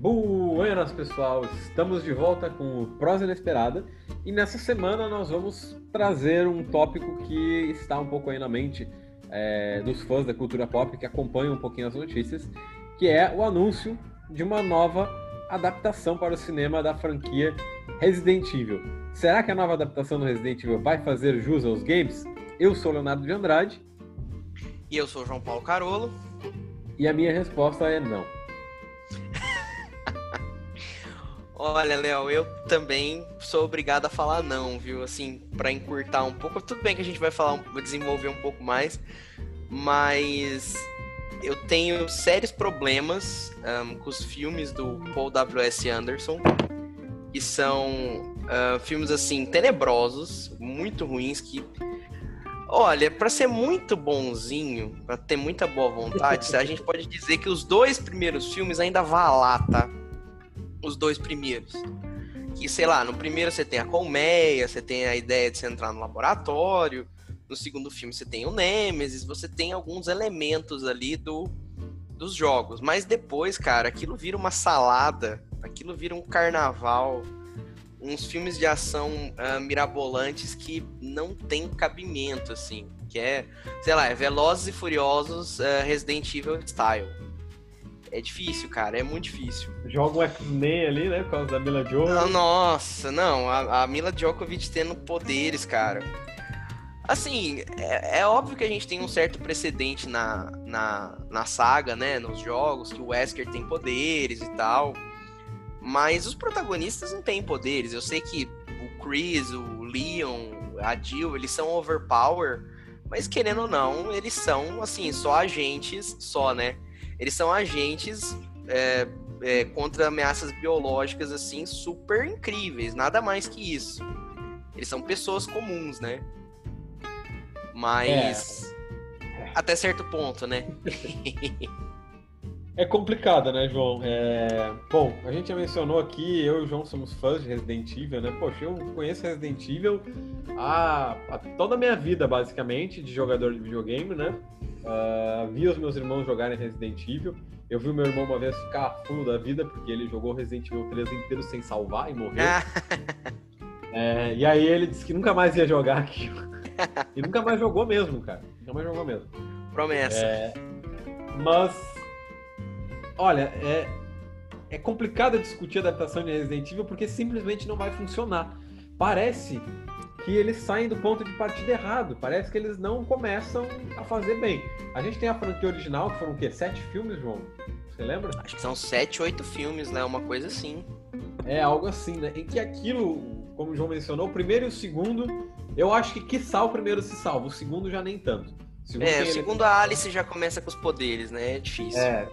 Buenas, pessoal! Estamos de volta com o Prosa Inesperada e nessa semana nós vamos trazer um tópico que está um pouco aí na mente é, dos fãs da cultura pop que acompanham um pouquinho as notícias, que é o anúncio de uma nova adaptação para o cinema da franquia Resident Evil. Será que a nova adaptação do Resident Evil vai fazer jus aos games? Eu sou Leonardo de Andrade. E eu sou João Paulo Carolo. E a minha resposta é não. Olha, Léo, eu também sou obrigado a falar não, viu? Assim, para encurtar um pouco. Tudo bem que a gente vai falar, desenvolver um pouco mais, mas eu tenho sérios problemas um, com os filmes do Paul W.S. Anderson, que são uh, filmes assim tenebrosos, muito ruins que Olha, para ser muito bonzinho, para ter muita boa vontade, a gente pode dizer que os dois primeiros filmes ainda vá lá, tá? Os dois primeiros. Que, sei lá, no primeiro você tem a colmeia, você tem a ideia de você entrar no laboratório, no segundo filme você tem o Nemesis, você tem alguns elementos ali do, dos jogos. Mas depois, cara, aquilo vira uma salada, aquilo vira um carnaval, uns filmes de ação uh, mirabolantes que não tem cabimento, assim. Que é, sei lá, é Velozes e Furiosos uh, Resident Evil Style é difícil, cara, é muito difícil. Joga um X-Men ali, né, por causa da Mila Djokovic. Nossa, não, a, a Mila Djokovic tendo poderes, cara. Assim, é, é, óbvio que a gente tem um certo precedente na, na, na saga, né, nos jogos, que o Wesker tem poderes e tal. Mas os protagonistas não têm poderes. Eu sei que o Chris, o Leon, a Jill, eles são overpower, mas querendo ou não, eles são, assim, só agentes, só, né? Eles são agentes é, é, contra ameaças biológicas, assim, super incríveis. Nada mais que isso. Eles são pessoas comuns, né? Mas. É. Até certo ponto, né? É complicado, né, João? É... Bom, a gente já mencionou aqui, eu e o João somos fãs de Resident Evil, né? Poxa, eu conheço Resident Evil há, há toda a minha vida, basicamente, de jogador de videogame, né? Uh, vi os meus irmãos jogarem Resident Evil. Eu vi o meu irmão uma vez ficar fulo da vida, porque ele jogou Resident Evil 3 inteiro sem salvar e morreu. é, e aí ele disse que nunca mais ia jogar aquilo. e nunca mais jogou mesmo, cara. Nunca mais jogou mesmo. Promessa. É, mas Olha, é, é complicado discutir a adaptação de Resident Evil porque simplesmente não vai funcionar. Parece que eles saem do ponto de partida errado. Parece que eles não começam a fazer bem. A gente tem a franquia original, que foram o quê? Sete filmes, João? Você lembra? Acho que são sete, oito filmes, né? Uma coisa assim. É, algo assim, né? Em que aquilo, como o João mencionou, o primeiro e o segundo, eu acho que quiçá o primeiro se salva, o segundo já nem tanto. O é, o segundo ele... a Alice já começa com os poderes, né? É difícil. É,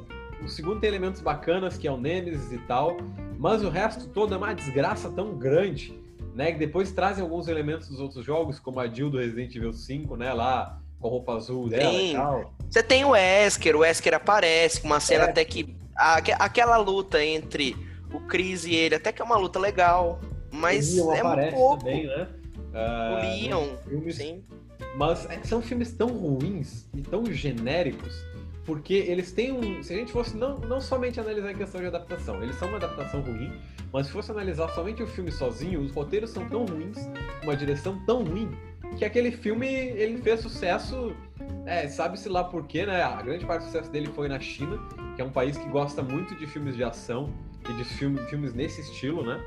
o segundo tem elementos bacanas, que é o Nemesis e tal, mas o resto todo é uma desgraça tão grande, né? Que depois trazem alguns elementos dos outros jogos, como a Jill do Resident Evil 5, né? Lá com a roupa azul dela Sim. e tal. Você tem o Wesker, o Wesker aparece com uma cena é. até que. Aquela luta entre o Chris e ele, até que é uma luta legal, mas é um pouco. também, né? Uh, o ah, Leon, filmes, sim. Mas é são filmes tão ruins e tão genéricos porque eles têm um. Se a gente fosse não, não somente analisar em questão de adaptação, eles são uma adaptação ruim, mas se fosse analisar somente o filme sozinho, os roteiros são tão ruins, uma direção tão ruim, que aquele filme ele fez sucesso, é, sabe-se lá por quê, né? A grande parte do sucesso dele foi na China, que é um país que gosta muito de filmes de ação e de filme, filmes nesse estilo, né?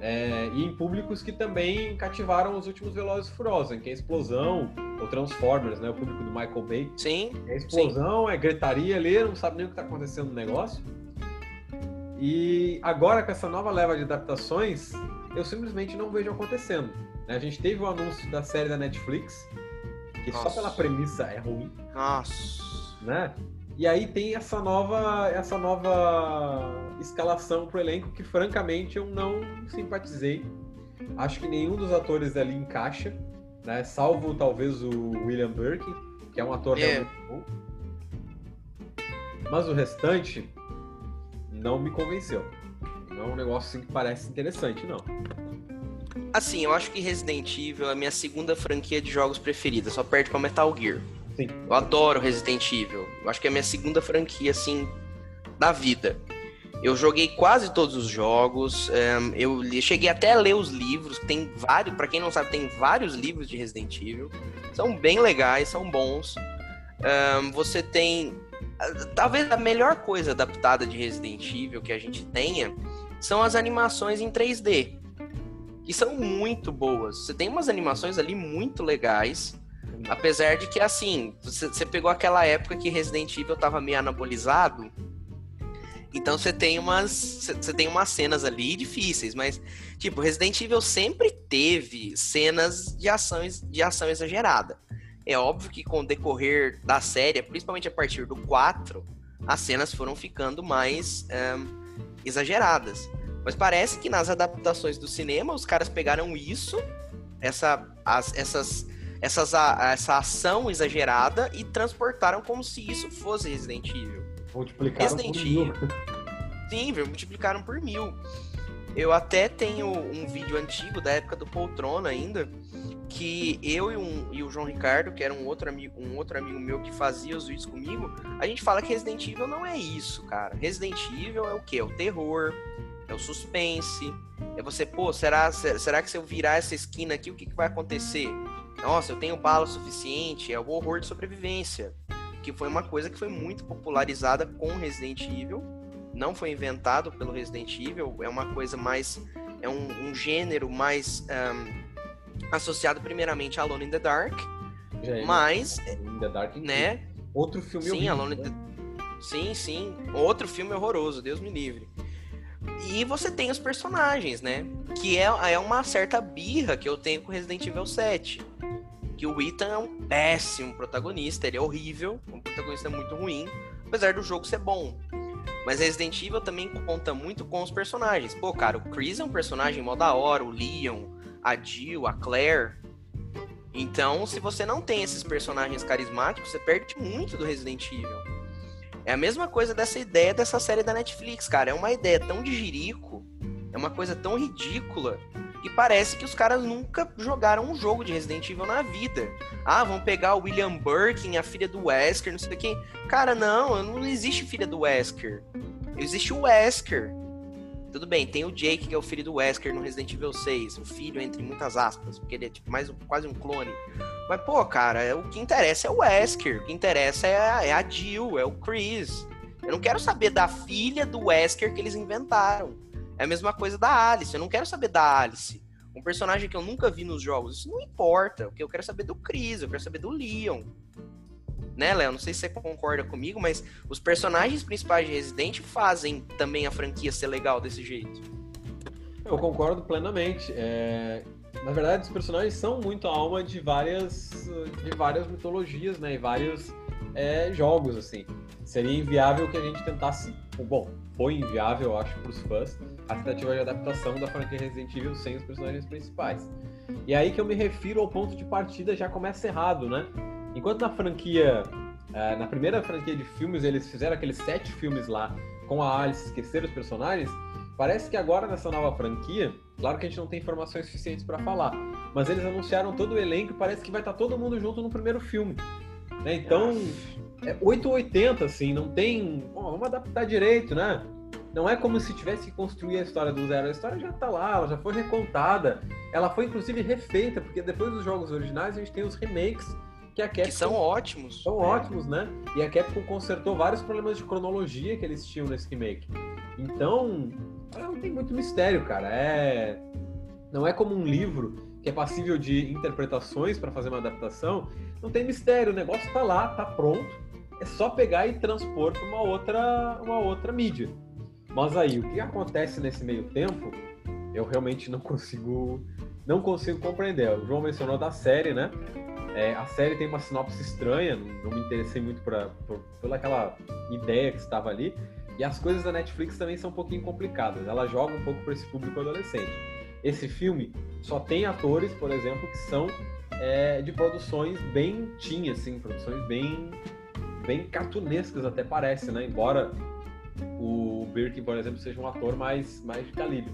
É, e em públicos que também cativaram os últimos Velozes Furiosos, que é explosão, ou Transformers, né? O público do Michael Bay. Sim. É explosão, sim. é gritaria ali, não sabe nem o que está acontecendo no negócio. E agora, com essa nova leva de adaptações, eu simplesmente não vejo acontecendo. Né? A gente teve o anúncio da série da Netflix, que Nossa. só pela premissa é ruim. Nossa. Né? E aí tem essa nova, essa nova escalação pro elenco que, francamente, eu não simpatizei. Acho que nenhum dos atores ali encaixa, né? Salvo talvez o William Burke, que é um ator é. realmente bom. Mas o restante não me convenceu. Não é um negócio assim que parece interessante, não. Assim, eu acho que Resident Evil é a minha segunda franquia de jogos preferida, só perto para Metal Gear. Sim. Eu adoro Resident Evil. Eu acho que é a minha segunda franquia, assim, da vida. Eu joguei quase todos os jogos. Eu cheguei até a ler os livros. Tem vários, para quem não sabe, tem vários livros de Resident Evil. São bem legais, são bons. Você tem. Talvez a melhor coisa adaptada de Resident Evil que a gente tenha são as animações em 3D. Que são muito boas. Você tem umas animações ali muito legais. Apesar de que, assim, você, pegou aquela época que Resident Evil tava meio anabolizado. Então você tem umas. Você tem umas cenas ali difíceis, mas, tipo, Resident Evil sempre teve cenas de ações de ação exagerada. É óbvio que com o decorrer da série, principalmente a partir do 4, as cenas foram ficando mais exageradas. Mas parece que nas adaptações do cinema, os caras pegaram isso, essa, as, essas essas, essa ação exagerada e transportaram como se isso fosse Resident Evil. Multiplicaram Resident por mil. Sim, multiplicaram por mil. Eu até tenho um vídeo antigo da época do Poltrona ainda, que eu e, um, e, o João Ricardo, que era um outro, amigo, um outro amigo meu que fazia os vídeos comigo, a gente fala que Resident Evil não é isso, cara. Resident Evil é o que? É o terror, é o suspense, é você, pô, será, será que se eu virar essa esquina aqui, o que, que vai acontecer? Nossa, eu tenho bala suficiente, é o horror de sobrevivência, que foi uma coisa que foi muito popularizada com Resident Evil, não foi inventado pelo Resident Evil, é uma coisa mais, é um, um gênero mais um, associado primeiramente a Alone in the Dark, é, mas, in the Dark, né? Outro filme sim, horrível, Alone né? the... sim, sim, outro filme horroroso, Deus me livre. E você tem os personagens, né? Que é, é uma certa birra que eu tenho com Resident Evil 7 que o Ethan é um péssimo protagonista, ele é horrível, um protagonista muito ruim, apesar do jogo ser bom. Mas Resident Evil também conta muito com os personagens. Pô, cara, o Chris é um personagem mó da hora, o Leon, a Jill, a Claire. Então, se você não tem esses personagens carismáticos, você perde muito do Resident Evil. É a mesma coisa dessa ideia dessa série da Netflix, cara. É uma ideia tão de jirico, é uma coisa tão ridícula, e parece que os caras nunca jogaram um jogo de Resident Evil na vida. Ah, vão pegar o William Birkin, a filha do Wesker, não sei o que. Cara, não, não existe filha do Wesker. Existe o Wesker. Tudo bem, tem o Jake, que é o filho do Wesker no Resident Evil 6. O filho, entre muitas aspas, porque ele é tipo mais quase um clone. Mas, pô, cara, o que interessa é o Wesker. O que interessa é a, é a Jill, é o Chris. Eu não quero saber da filha do Wesker que eles inventaram. É a mesma coisa da Alice. Eu não quero saber da Alice. Um personagem que eu nunca vi nos jogos. Isso não importa. O que eu quero saber do Chris, eu quero saber do Leon. Né, Léo? Não sei se você concorda comigo, mas os personagens principais de Resident fazem também a franquia ser legal desse jeito. Eu concordo plenamente. É... Na verdade, os personagens são muito a alma de várias, de várias mitologias, né? E vários é, jogos, assim. Seria inviável que a gente tentasse. Bom, foi inviável, eu acho, para os fãs, a tentativa de adaptação da franquia Resident Evil sem os personagens principais. E aí que eu me refiro ao ponto de partida já começa errado, né? Enquanto na franquia, é, na primeira franquia de filmes, eles fizeram aqueles sete filmes lá com a Alice, esqueceram os personagens, parece que agora nessa nova franquia, claro que a gente não tem informações suficientes para falar, mas eles anunciaram todo o elenco e parece que vai estar tá todo mundo junto no primeiro filme. Né? Então, é 880, assim, não tem. Bom, vamos adaptar direito, né? Não é como se tivesse que construir a história do zero. A história já tá lá, ela já foi recontada. Ela foi, inclusive, refeita, porque depois dos jogos originais a gente tem os remakes que a Capcom... Que são ótimos. São é. ótimos, né? E a Capcom consertou vários problemas de cronologia que eles tinham nesse remake. Então, não tem muito mistério, cara. É... Não é como um livro que é passível de interpretações para fazer uma adaptação. Não tem mistério, o negócio tá lá, tá pronto é só pegar e transpor para uma outra, uma outra mídia. Mas aí, o que acontece nesse meio tempo, eu realmente não consigo, não consigo compreender. O João mencionou da série, né? É, a série tem uma sinopse estranha, não me interessei muito pra, por, pela aquela ideia que estava ali. E as coisas da Netflix também são um pouquinho complicadas. Ela joga um pouco para esse público adolescente. Esse filme só tem atores, por exemplo, que são é, de produções bem teen, assim, produções bem bem cartunescas até parece, né? Embora o Birkin, por exemplo, seja um ator mais, mais de calibre.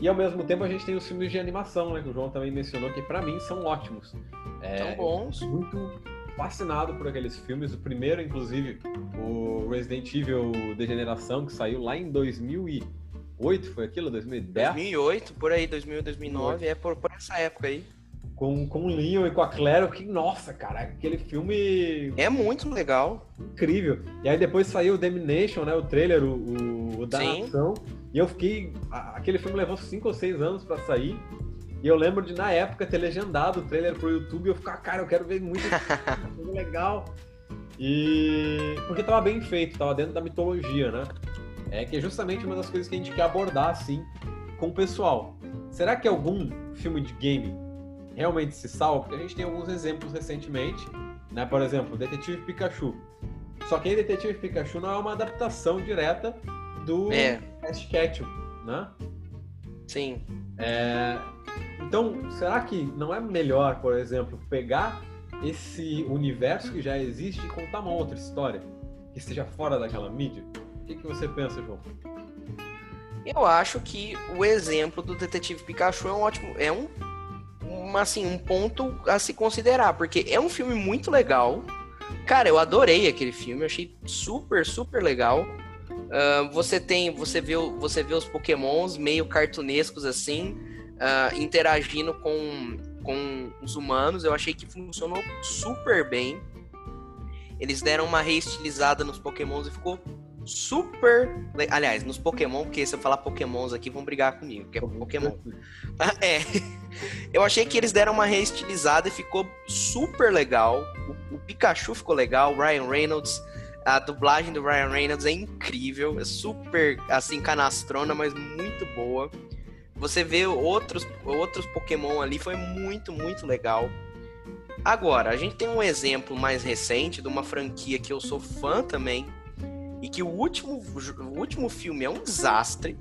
E ao mesmo tempo a gente tem os filmes de animação, né? Que o João também mencionou, que para mim são ótimos. É, são bons. Muito, fascinado por aqueles filmes. O primeiro, inclusive, o Resident Evil Degeneração, que saiu lá em 2008, foi aquilo? 2010? 2008, por aí, 2000, 2009, é por, por essa época aí. Com, com o Leon e com a Claire, que, nossa, cara, aquele filme... É muito legal. Incrível. E aí depois saiu o Domination, né, o trailer, o, o, o da Sim. nação. E eu fiquei... Aquele filme levou 5 ou 6 anos para sair. E eu lembro de, na época, ter legendado o trailer pro YouTube e eu ficar, cara, eu quero ver muito coisa legal. E. Porque tava bem feito, tava dentro da mitologia, né? É que é justamente uma das coisas que a gente quer abordar, assim, com o pessoal. Será que algum filme de game realmente se salva? Porque a gente tem alguns exemplos recentemente, né? Por exemplo, Detetive Pikachu. Só que aí Detetive Pikachu não é uma adaptação direta do é. Ash Ketchum, né? Sim. É, então, será que não é melhor, por exemplo, pegar esse universo que já existe e contar uma outra história que esteja fora daquela mídia? O que, que você pensa, João? Eu acho que o exemplo do Detetive Pikachu é um ótimo, é um, um assim, um ponto a se considerar, porque é um filme muito legal. Cara, eu adorei aquele filme, achei super, super legal. Uh, você tem, você vê, você vê os Pokémons meio cartunescos assim, uh, interagindo com, com os humanos. Eu achei que funcionou super bem. Eles deram uma reestilizada nos Pokémons e ficou super. Aliás, nos Pokémon, porque se eu falar Pokémons aqui, vão brigar comigo, é Pokémon. é. Eu achei que eles deram uma reestilizada e ficou super legal. O, o, Pikachu ficou legal, o Ryan Reynolds. A dublagem do Ryan Reynolds é incrível, é super assim, canastrona, mas muito boa. Você vê outros, outros Pokémon ali, foi muito, muito legal. Agora, a gente tem um exemplo mais recente de uma franquia que eu sou fã também, e que o último, o último filme é um desastre,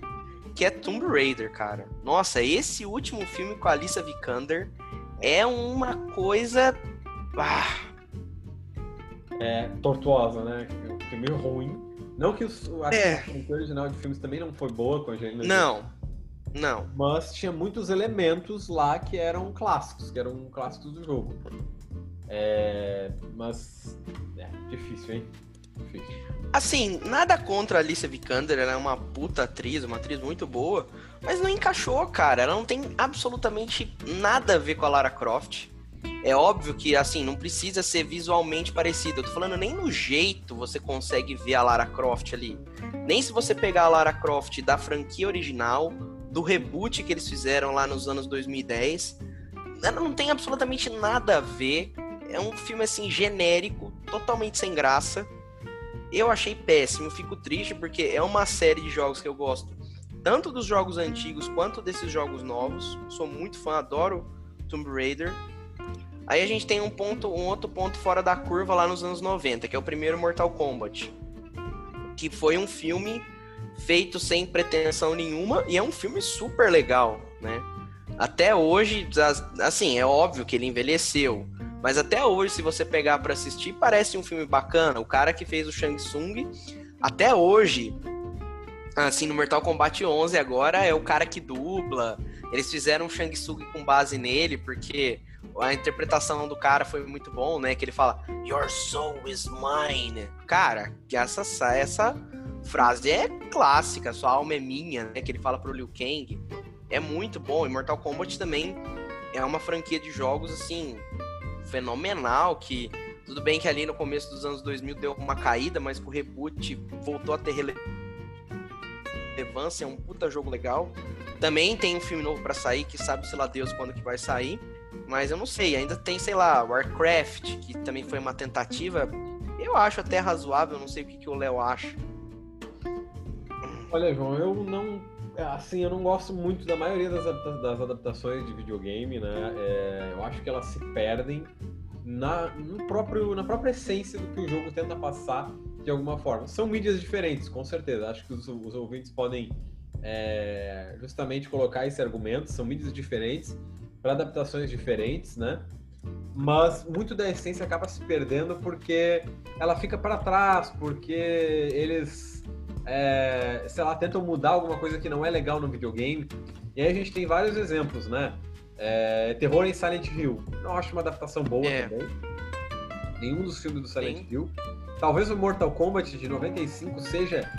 que é Tomb Raider, cara. Nossa, esse último filme com a Alissa Vikander é uma coisa. Ah. É tortuosa, né? É um filme ruim. Não que o, a é. original de filmes também não foi boa com a Angelina Não. Não. Mas tinha muitos elementos lá que eram clássicos, que eram clássicos do jogo. É... Mas. É, difícil, hein? Difícil. Assim, nada contra a Alicia Vikander, ela é uma puta atriz, uma atriz muito boa, mas não encaixou, cara. Ela não tem absolutamente nada a ver com a Lara Croft. É óbvio que, assim, não precisa ser visualmente parecido. Eu tô falando nem no jeito você consegue ver a Lara Croft ali. Nem se você pegar a Lara Croft da franquia original, do reboot que eles fizeram lá nos anos 2010. Ela não tem absolutamente nada a ver. É um filme assim genérico, totalmente sem graça. Eu achei péssimo, fico triste porque é uma série de jogos que eu gosto, tanto dos jogos antigos quanto desses jogos novos. Sou muito fã, adoro Tomb Raider. Aí a gente tem um ponto, um outro ponto fora da curva lá nos anos 90, que é o primeiro Mortal Kombat, que foi um filme feito sem pretensão nenhuma e é um filme super legal, né? Até hoje, assim, é óbvio que ele envelheceu, mas até hoje, se você pegar para assistir, parece um filme bacana. O cara que fez o Shang Tsung, até hoje, assim, no Mortal Kombat 11 agora, é o cara que dubla. Eles fizeram o Shang Tsung com base nele, porque a interpretação do cara foi muito bom, né? Que ele fala, Your soul is mine. Cara, que essa, essa frase é clássica, sua alma é minha, né? Que ele fala pro Liu Kang. É muito bom. E Mortal Kombat também é uma franquia de jogos, assim, fenomenal. Que tudo bem que ali no começo dos anos 2000 deu uma caída, mas com o reboot voltou a ter relevância. É um puta jogo legal. Também tem um filme novo para sair, que sabe, sei lá, Deus quando que vai sair. Mas eu não sei, ainda tem, sei lá, Warcraft, que também foi uma tentativa. Eu acho até razoável, não sei o que, que o Léo acha. Olha, João, eu não. Assim, eu não gosto muito da maioria das, das adaptações de videogame, né? É, eu acho que elas se perdem na, no próprio, na própria essência do que o jogo tenta passar de alguma forma. São mídias diferentes, com certeza. Acho que os, os ouvintes podem é, justamente colocar esse argumento. São mídias diferentes, para adaptações diferentes, né? Mas muito da essência acaba se perdendo porque ela fica para trás, porque eles é, sei lá, tentam mudar alguma coisa que não é legal no videogame. E aí a gente tem vários exemplos, né? É, terror em Silent Hill. Não acho uma adaptação boa é. também. Nenhum dos filmes do Silent Sim. Hill. Talvez o Mortal Kombat de 95 seja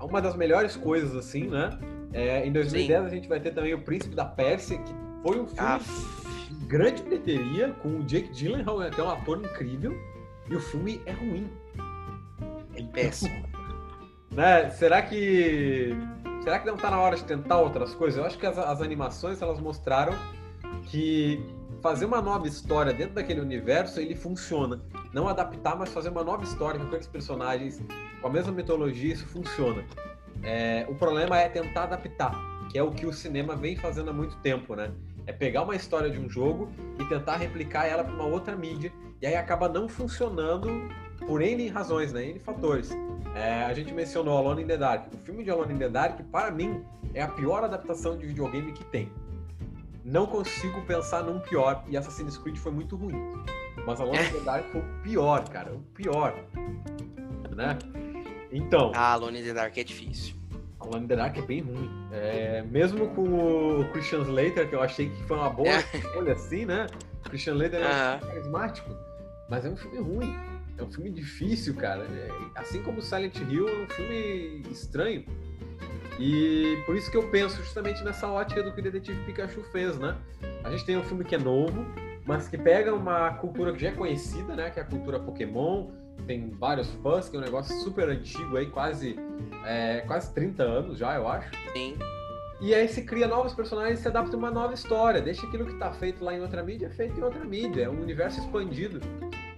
uma das melhores coisas, assim, né? É, em 2010 Sim. a gente vai ter também o Príncipe da Pérsia, que foi um filme ah. de grande bilheteria, com o Jake Gyllenhaal, é um ator incrível, e o filme é ruim. É péssimo. né? Será que será que não está na hora de tentar outras coisas? Eu acho que as, as animações elas mostraram que fazer uma nova história dentro daquele universo ele funciona. Não adaptar, mas fazer uma nova história com aqueles personagens, com a mesma mitologia, isso funciona. É, o problema é tentar adaptar, que é o que o cinema vem fazendo há muito tempo, né? É pegar uma história de um jogo e tentar replicar ela para uma outra mídia, e aí acaba não funcionando por N razões, né? N fatores. É, a gente mencionou Alone in the Dark. O filme de Alone in the Dark, para mim, é a pior adaptação de videogame que tem. Não consigo pensar num pior, e Assassin's Creed foi muito ruim. Mas Alone in the Dark foi o pior, cara, o pior. Né? Então. Ah, Alone in the Dark é difícil. Alone in the Dark é bem ruim. É, mesmo com o Christian Slater, que eu achei que foi uma boa é. escolha assim, né? O Christian Slater é um carismático, mas é um filme ruim. É um filme difícil, cara. É, assim como Silent Hill, é um filme estranho. E por isso que eu penso justamente nessa ótica do que o Detetive Pikachu fez, né? A gente tem um filme que é novo, mas que pega uma cultura que já é conhecida, né? Que é a cultura Pokémon. Tem vários fãs, que é um negócio super antigo aí, quase, é, quase 30 anos já, eu acho. Sim. E aí se cria novos personagens e se adapta uma nova história. Deixa aquilo que está feito lá em outra mídia, feito em outra mídia. É um universo expandido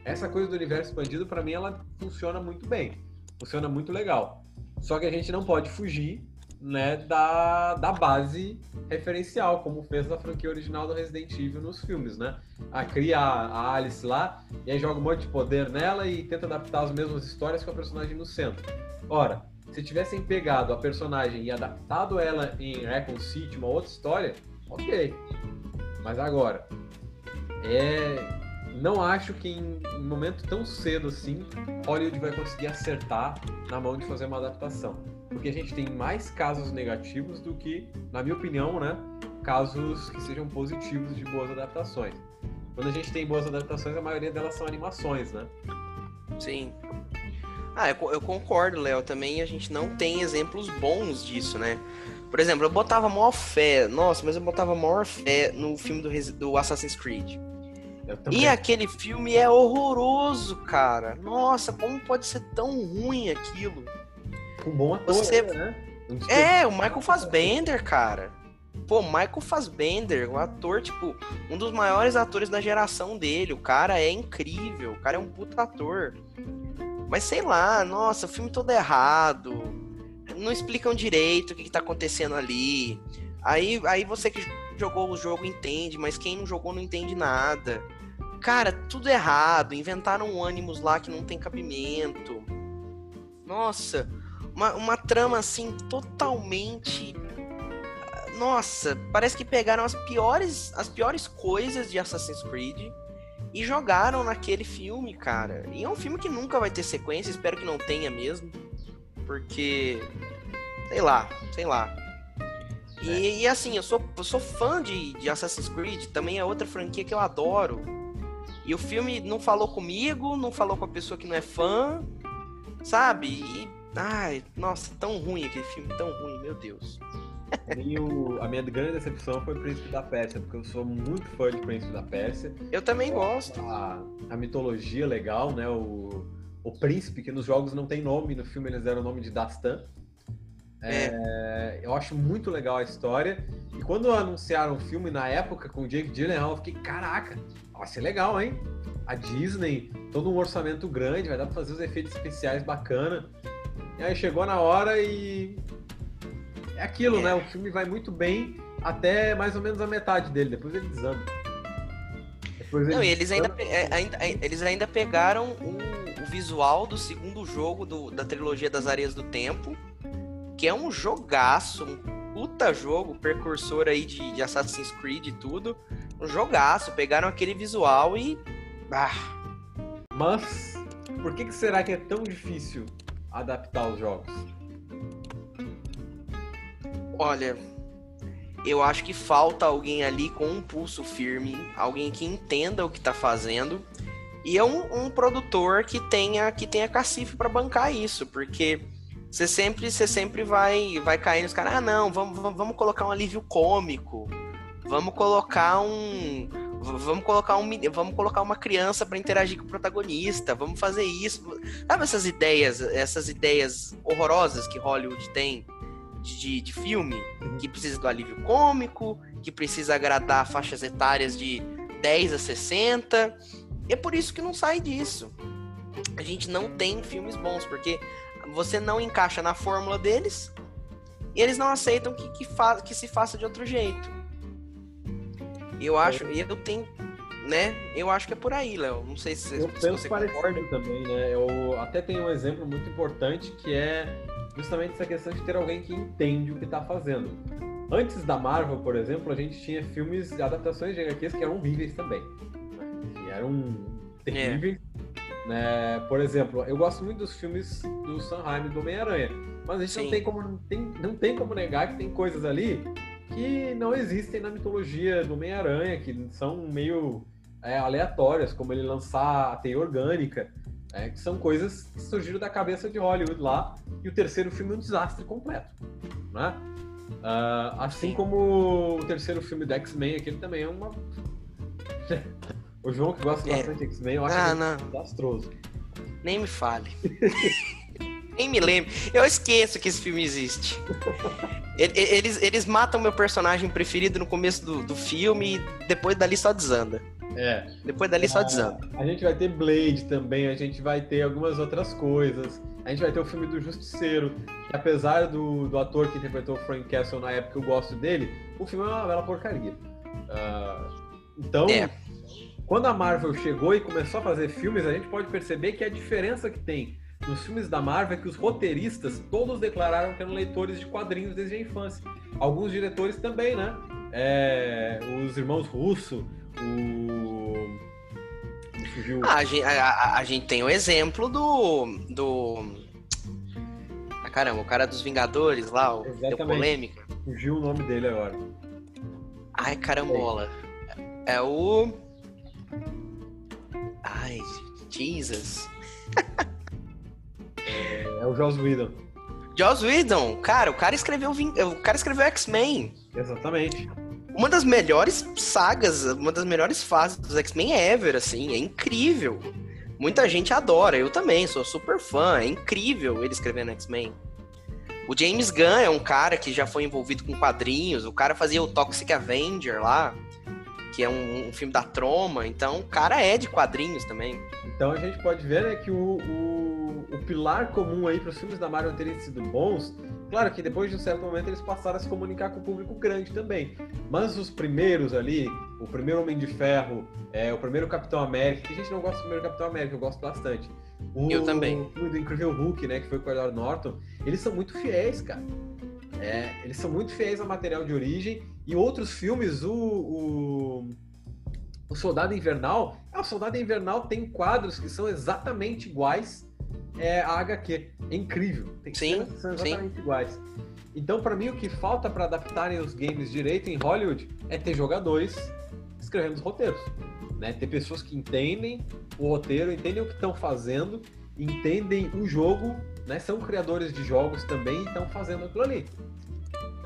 essa coisa do universo expandido, para mim, ela funciona muito bem. Funciona muito legal. Só que a gente não pode fugir né, da, da base referencial, como fez na franquia original do Resident Evil nos filmes, né? A cria a Alice lá, e aí joga um monte de poder nela e tenta adaptar as mesmas histórias com a personagem no centro. Ora, se tivessem pegado a personagem e adaptado ela em Raccoon City, uma outra história, ok. Mas agora, é não acho que em um momento tão cedo assim, Hollywood vai conseguir acertar na mão de fazer uma adaptação. Porque a gente tem mais casos negativos do que, na minha opinião, né, casos que sejam positivos de boas adaptações. Quando a gente tem boas adaptações, a maioria delas são animações, né? Sim. Ah, eu, eu concordo, Léo. Também a gente não tem exemplos bons disso, né? Por exemplo, eu botava maior fé, nossa, mas eu botava maior fé no filme do, do Assassin's Creed. E aquele filme é horroroso, cara. Nossa, como pode ser tão ruim aquilo? Com um bom ator, Você... né? É, o Michael Fassbender, cara. Pô, Michael Fassbender, um ator, tipo, um dos maiores atores da geração dele. O cara é incrível, o cara é um puta ator. Mas sei lá, nossa, o filme todo errado. Não explicam direito o que, que tá acontecendo ali. Aí, aí você que jogou o jogo entende, mas quem não jogou não entende nada. Cara, tudo errado. Inventaram um ânimos lá que não tem cabimento. Nossa, uma, uma trama assim totalmente. Nossa, parece que pegaram as piores, as piores coisas de Assassin's Creed e jogaram naquele filme, cara. E é um filme que nunca vai ter sequência, espero que não tenha mesmo. Porque. Sei lá, sei lá. E, é. e assim, eu sou, eu sou fã de, de Assassin's Creed, também é outra franquia que eu adoro. E o filme não falou comigo, não falou com a pessoa que não é fã, sabe? E, ai, nossa, tão ruim aquele filme, tão ruim, meu Deus. E o, a minha grande decepção foi o Príncipe da Pérsia, porque eu sou muito fã de Príncipe da Pérsia. Eu também gosto. A, a mitologia legal, né? O, o príncipe, que nos jogos não tem nome, no filme eles deram o nome de Dastan. É. É, eu acho muito legal a história. E quando anunciaram o filme na época com o Jake Gyllenhaal, eu fiquei, caraca, vai ser legal, hein? A Disney, todo um orçamento grande, vai dar pra fazer os efeitos especiais bacana. E aí chegou na hora e. É aquilo, é. né? O filme vai muito bem até mais ou menos a metade dele, depois ele desanda. Depois ele Não, e eles ainda, é, ainda, eles ainda pegaram o, o visual do segundo jogo do, da trilogia das Areias do Tempo, que é um jogaço, um puta jogo, precursor aí de, de Assassin's Creed e tudo um jogaço, pegaram aquele visual e. Ah. Mas por que, que será que é tão difícil adaptar os jogos? Olha, eu acho que falta alguém ali com um pulso firme, alguém que entenda o que tá fazendo E é um, um produtor que tenha, que tenha cacife para bancar isso, porque você sempre, você sempre vai, vai cair nos caras, ah, não, vamos, vamos colocar um alívio cômico, vamos colocar um. Vamos colocar, um, vamos colocar uma criança para interagir com o protagonista, vamos fazer isso. Sabe essas ideias, essas ideias horrorosas que Hollywood tem de, de filme? Uhum. Que precisa do alívio cômico, que precisa agradar faixas etárias de 10 a 60. E é por isso que não sai disso. A gente não tem filmes bons, porque você não encaixa na fórmula deles e eles não aceitam que, que, fa que se faça de outro jeito. Eu acho, e eu tenho, né? Eu acho que é por aí, Léo. Não sei se, eu se penso você concorda. também, né? Eu até tenho um exemplo muito importante que é justamente essa questão de ter alguém que entende o que está fazendo. Antes da Marvel, por exemplo, a gente tinha filmes adaptações de HQs que eram horríveis também. Que eram terríveis. Né? Por exemplo, eu gosto muito dos filmes do Sam Raimi do Homem-Aranha. Mas a gente Sim. não tem, como, tem, não tem como negar que tem coisas ali que não existem na mitologia do Homem-Aranha, que são meio é, aleatórias, como ele lançar a teia orgânica, é, que são coisas que surgiram da cabeça de Hollywood lá, e o terceiro filme é um desastre completo. Né? Ah, assim Sim. como o terceiro filme do X-Men, aquele também é uma. O João, que gosta É. bastante de X-Men, eu acho Ah, não. desastroso. Nem me fale. Nem me lembre. Eu esqueço que esse filme existe. Eles, eles matam meu personagem preferido no começo do, do filme e depois dali só desanda. É. Depois dali só desanda. A gente vai ter Blade também, a gente vai ter algumas outras coisas. A gente vai ter o filme do Justiceiro, que apesar do, do ator que interpretou o Frank Castle na época, eu gosto dele, o filme é uma bela porcaria. Ah, então, É. quando a Marvel chegou e começou a fazer filmes, a gente pode perceber que a diferença que tem nos filmes da Marvel é que os roteiristas todos declararam que eram leitores de quadrinhos desde a infância. Alguns diretores também, né? É, os irmãos Russo, o. Ah, a, gente, a- a- gente tem o exemplo do. do. Ah, caramba, o cara dos Vingadores lá, o, deu polêmica. Fugiu o nome dele agora. Ai, carambola. É o. Ai, Jesus. É o Joss Whedon. Joss Whedon, cara, o cara escreveu o cara escreveu X-Men. Exatamente. Uma das melhores sagas, uma das melhores fases dos X-Men ever, assim, é incrível. Muita gente adora, eu também, sou super fã, é incrível ele escrevendo X-Men. O James Gunn é um cara que já foi envolvido com quadrinhos, o cara fazia o Toxic Avenger lá, que é um, um filme da Troma, então o cara é de quadrinhos também. Então a gente pode ver né, que o, o, o pilar comum aí para os filmes da Marvel terem sido bons, claro que depois de um certo momento eles passaram a se comunicar com o público grande também. Mas os primeiros ali, o primeiro Homem de Ferro, é, o primeiro Capitão América, que a gente não gosta do primeiro Capitão América, eu gosto bastante. O, Eu também. O do Incrível Hulk, né, que foi com o Edward Norton, eles são muito fiéis, cara. É, eles são muito fiéis ao material de origem. E outros filmes, o, o, o Soldado Invernal, ah, o Soldado Invernal tem quadros que são exatamente iguais é, à HQ. É incrível. Tem Sim, que são sim. exatamente iguais. Então, para mim, o que falta para adaptarem os games direito em Hollywood é ter jogadores escrevendo os roteiros. Né? Ter pessoas que entendem o roteiro, entendem o que estão fazendo, entendem o jogo, né? são criadores de jogos também e estão fazendo aquilo ali.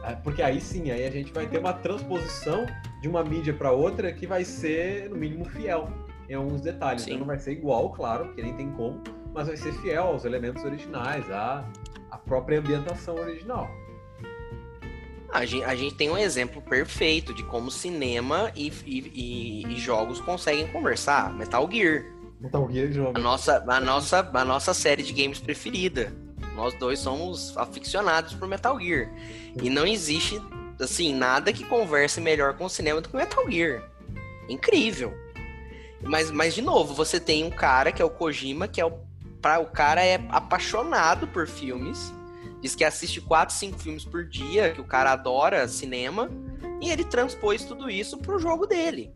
É, Porque aí sim, aí a gente vai ter uma transposição de uma mídia para outra que vai ser, no mínimo, fiel em alguns detalhes. Sim. Então não vai ser igual, claro, porque nem tem como, mas vai ser fiel aos elementos originais, à, à própria ambientação original. A gente, a gente tem um exemplo perfeito de como cinema e, e- e- e jogos conseguem conversar. Metal Gear. Metal Gear novo. A nossa, a, nossa, a nossa série de games preferida. Nós dois somos aficionados por Metal Gear. E não existe, assim, nada que converse melhor com o cinema do que Metal Gear. Incrível. Mas, mas de novo, você tem um cara que é o Kojima, que é o. Pra, o cara é apaixonado por filmes. Diz que assiste 4, 5 filmes por dia, que o cara adora cinema. E ele transpôs tudo isso pro jogo dele.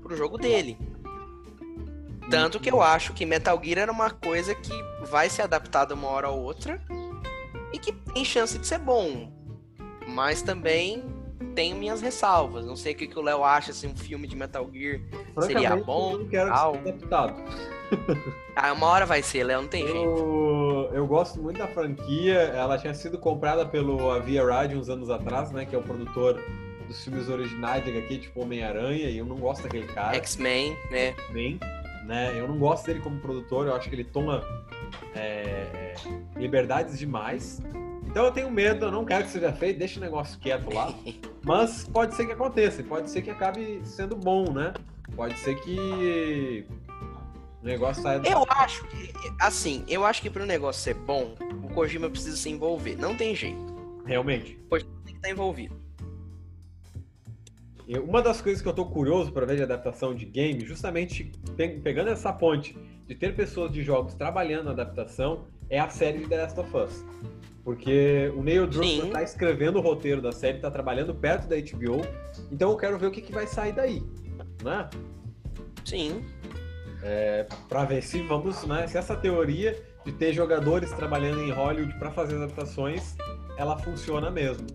Pro jogo dele. Tanto que eu acho que Metal Gear era uma coisa que vai ser adaptada uma hora ou outra e que tem chance de ser bom. Mas também tenho minhas ressalvas. Não sei o que, que o Léo acha se um filme de Metal Gear seria bom. Eu não quero que seja adaptado. Ah, uma hora vai ser, Léo, não tem eu, jeito. Eu gosto muito da franquia. Ela tinha sido comprada pelo Avia Radio uns anos atrás, né? Que é o produtor dos filmes originais de HQ, tipo Homem-Aranha, e eu não gosto daquele cara. X-Men, né? X-Men, né? Eu não gosto dele como produtor, eu acho que ele toma é, liberdades demais. Então eu tenho medo, eu não quero que seja feito, deixa o negócio quieto lá. Mas pode ser que aconteça, pode ser que acabe sendo bom, né? Pode ser que o negócio saia do... Eu acho que, assim, eu acho que para o negócio ser bom, o Kojima precisa se envolver. Não tem jeito. Realmente. O Kojima tem que estar envolvido. Uma das coisas que eu tô curioso para ver de adaptação de game, justamente pegando essa ponte de ter pessoas de jogos trabalhando na adaptação, é a série de The Last of Us. Porque o Neil Druckmann está escrevendo o roteiro da série, está trabalhando perto da HBO, então eu quero ver o que, que vai sair daí, né? Sim. É, para ver se vamos, né, se essa teoria de ter jogadores trabalhando em Hollywood para fazer adaptações, ela funciona mesmo.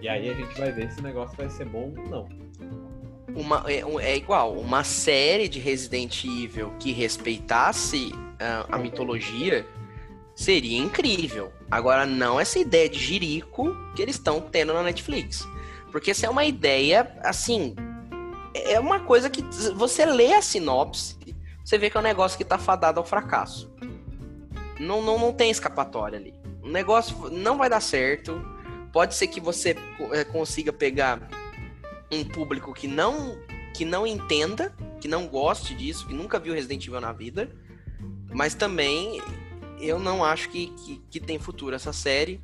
E aí a gente vai ver se o negócio vai ser bom ou não. Uma, é, é igual, uma série de Resident Evil que respeitasse uh, a mitologia seria incrível. Agora, não essa ideia de jirico que eles estão tendo na Netflix. Porque essa é uma ideia, assim, é uma coisa que você lê a sinopse, você vê que é um negócio que tá fadado ao fracasso. Não, não, não tem escapatória ali. O negócio não vai dar certo Pode ser que você eh, consiga pegar um público que não que não entenda, que não goste disso, que nunca viu Resident Evil na vida, mas também eu não acho que, que, que tem futuro essa série.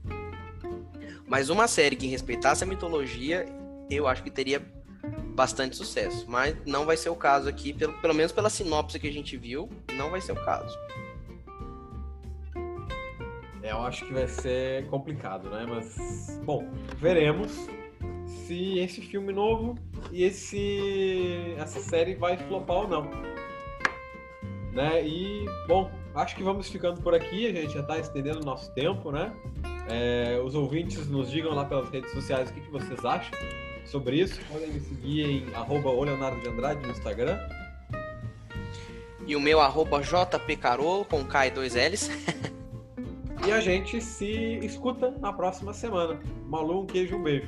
Mas uma série que respeitasse a mitologia, eu acho que teria bastante sucesso. Mas não vai ser o caso aqui, pelo, pelo menos pela sinopse que a gente viu, não vai ser o caso. É, eu acho que vai ser complicado, né? Mas, bom, veremos se esse filme novo e esse essa série vai flopar ou não. Né? E, bom, acho que vamos ficando por aqui. A gente já está estendendo o nosso tempo, né? É, os ouvintes nos digam lá pelas redes sociais o que, que vocês acham sobre isso. Podem me seguir em arroba no Instagram. E o meu arroba com K e dois L's. E a gente se escuta na próxima semana. Malu, um queijo, um beijo.